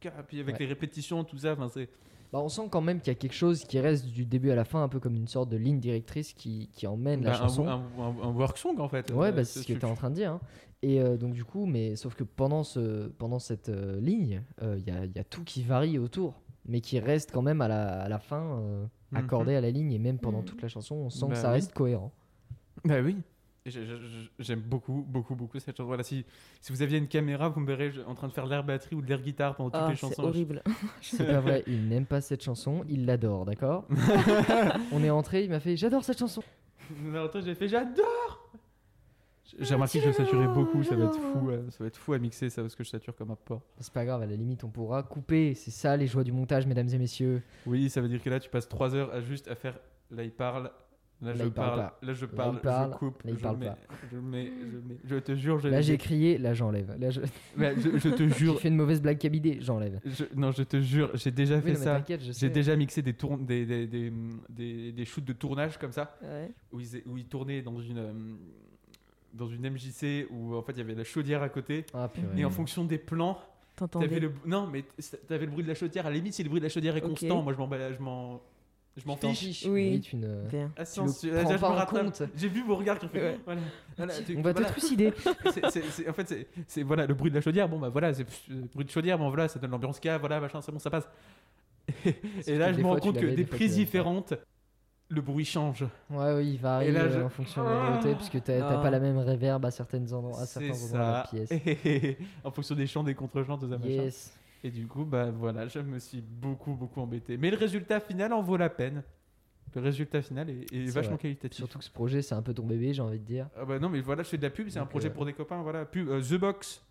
ka, puis avec Ouais. les répétitions, tout ça, enfin c'est. Bah, on sent quand même qu'il y a quelque chose qui reste du début à la fin, un peu comme une sorte de ligne directrice qui, qui emmène la bah, un, chanson. un, un- un work song en fait. Ouais, Euh, bah, c'est ce que tu es en train de dire. hein. Et euh, donc, du coup, mais sauf que pendant, ce, pendant cette euh, ligne, euh, il y, a, il y a tout qui varie autour, mais qui reste quand même à la, à la fin euh, Mhm. accordé à la ligne. Et même pendant Mhm. toute la chanson, on sent Bah que ça oui. reste cohérent. Bah oui. J'aime beaucoup, beaucoup, beaucoup cette chanson. Voilà, si, si vous aviez une caméra, vous me verrez en train de faire l'air batterie ou de l'air guitare pendant toutes Ah, les c'est chansons. horrible. C'est pas vrai, il n'aime pas cette chanson, il l'adore, d'accord On est entré, il m'a fait J'adore cette chanson. Non, attends, j'ai fait j'adore J'ai remarqué que je saturais beaucoup, ça va être fou, euh, ça va être fou à mixer ça parce que je sature comme un porc. C'est pas grave, à la limite, on pourra couper. C'est ça les joies du montage, mesdames et messieurs. Oui, ça veut dire que là tu passes 3 heures à juste à faire là il parle, là, Là, je parle parle, là je Là, il parle, parle, je coupe, là, il je parle mets, pas. je mets, je mets, je te jure, je Là, j'ai crié, là, j'enlève. Là, je... Je, je te j'ai jure, fait une mauvaise blague cabidée, j'enlève. je- non, je te jure, j'ai déjà Oui, fait non, ça. je J'ai déjà mixé des, tourn- des, des, des, des, des shoots de tournage comme ça, Ouais. où ils, où ils tournaient dans une, euh, dans une MJC où en fait il y avait la chaudière à côté. Ah, purée. Et en fonction des plans, T'entendais t'avais le non mais t'avais le bruit de la chaudière. À la limite, si le bruit de la chaudière est constant, moi je m'en bats- je m'en je m'en fiche. Oui. Euh. Ah, Tu le prends pas en compte. J'ai vu vos regards qui ont fait. Ouais. Voilà. Voilà, tu- On va voilà. te trucider. En fait, c'est- voilà le bruit de la chaudière. Bon bah voilà, c'est le bruit de chaudière. Bon voilà, ça donne l'ambiance qu'il y a. Voilà, machin, c'est bon, ça passe. Et, là, je me rends compte que des prises différentes, le bruit change. Ouais, oui, il varie là, euh, je- en fonction de la nouveauté, parce que t'as Ah. pas la même reverb à, certaines endroits, à certains endroits de la pièce. en fonction des chants, des contre-chants, machin. Yes. Et du coup, bah voilà, je me suis beaucoup, beaucoup embêté. Mais le résultat final en vaut la peine. Le résultat final est, est vachement vrai. qualitatif. Surtout que ce projet, c'est un peu ton bébé, j'ai envie de dire. Ah bah non, mais voilà, je fais de la pub, c'est un projet euh, pour des copains. Voilà, pub euh, The Box.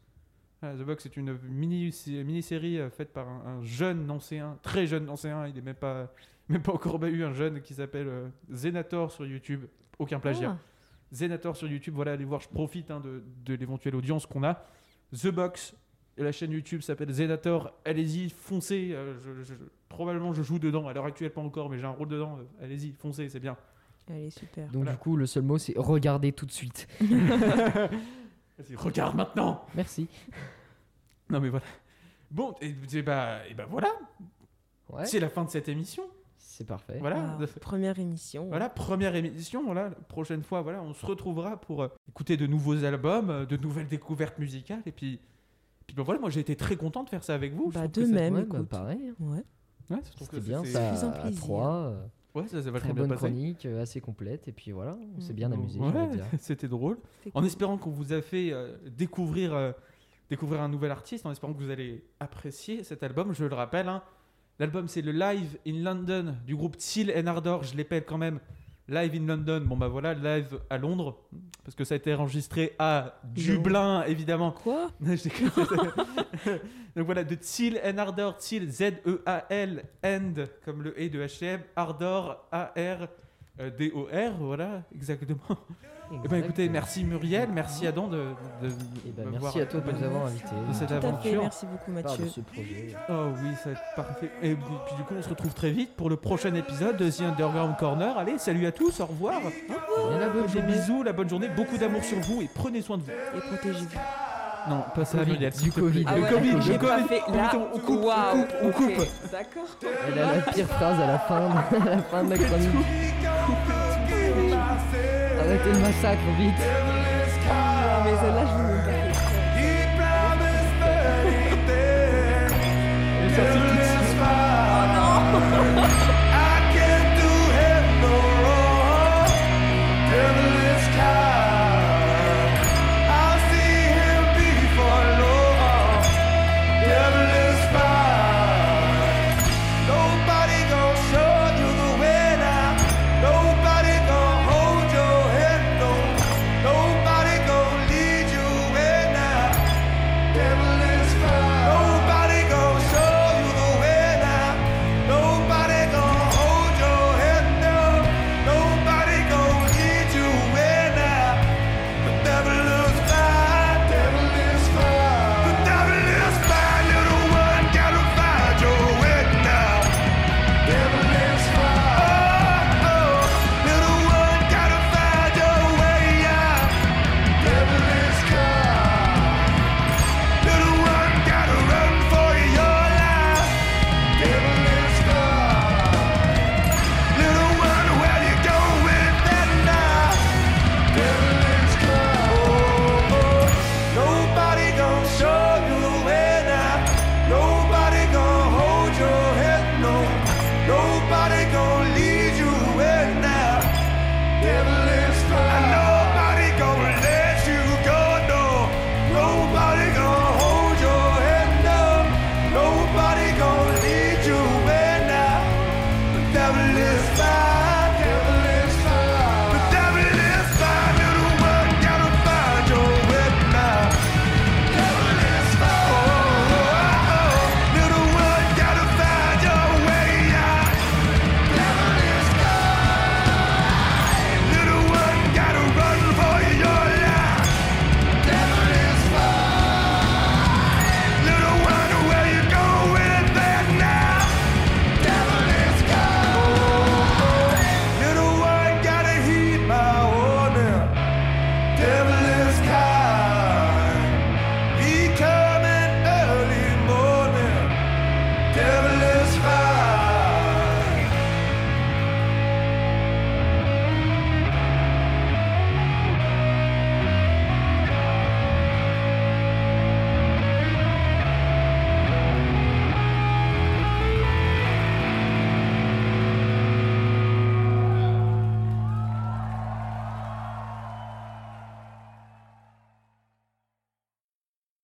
Voilà, The Box, c'est une mini mini série faite par un, un jeune ancien, très jeune ancien. Il est même pas, même pas encore eu un jeune qui s'appelle euh, Zenator sur YouTube. Aucun plagiat. Ah, Zenator sur YouTube, voilà, allez voir, je profite hein, de, de l'éventuelle audience qu'on a. The Box, la chaîne YouTube s'appelle Zenator, allez-y, foncez. euh, je- je- probablement je joue dedans, à l'heure actuelle pas encore, mais j'ai un rôle dedans. euh, allez-y, foncez, c'est bien. Allez, super. Donc, Voilà. du coup, le seul mot, c'est regardez tout de suite. Vas-y, regarde maintenant Merci. Non mais voilà. Bon, et, et bah, et bah voilà, Ouais, c'est la fin de cette émission. C'est parfait. Voilà. Première émission. Voilà, première émission. Voilà, la prochaine fois, voilà, on se retrouvera pour euh, écouter de nouveaux albums, euh, de nouvelles découvertes musicales. Et puis, puis ben voilà, moi j'ai été très content de faire ça avec vous. Bah, de ça- même. Ouais, bah, pareil. hein. Ouais. Ouais, je trouve que C'était bien c'est- ça faisant à plaisir. trois. euh, Ouais, ça s'est Très vachement bien bonne passé. chronique, euh, assez complète. Et puis voilà, on s'est Mm. bien amusé, Ouais, c'était drôle. En cool. espérant qu'on vous a fait euh, découvrir, euh, découvrir un nouvel artiste, en espérant que vous allez apprécier cet album. Je le rappelle, hein, l'album c'est le Live in London du groupe Till and Ardor. Je l'épelle quand même. Live in London, bon bah voilà, live à Londres, parce que ça a été enregistré à Dublin, évidemment. Quoi. Donc voilà, de Till and Ardor, Till Z-E-A-L, and comme le E de H&M, Ardor, A-R-D-O-R, voilà, exactement. Eh ben écoutez, merci Muriel, merci Adam de, de, Eh ben, merci à toi de nous avoir invités. de cette Tout à fait. aventure. Merci beaucoup, Par de Mathieu. ce projet. Oh oui, ça va être parfait. Et puis puis du coup, on se retrouve très vite pour le prochain épisode de The Underground Corner. Allez, salut à tous, au revoir. Bien la bonne Des bisous, la bonne journée, beaucoup d'amour sur vous et prenez soin de vous. Et protégez-vous. Non, pas ça, du Covid. Ah ouais, le Covid, le Covid, fait on, la... on, coupe, wow, on coupe, okay. on coupe. D'accord. Elle a la pire phrase à la fin, de, à la, fin de la chronique. Arrêtez le massacre, vite. Ah, mais celle-là, je vous pas. Elle suite. Oh non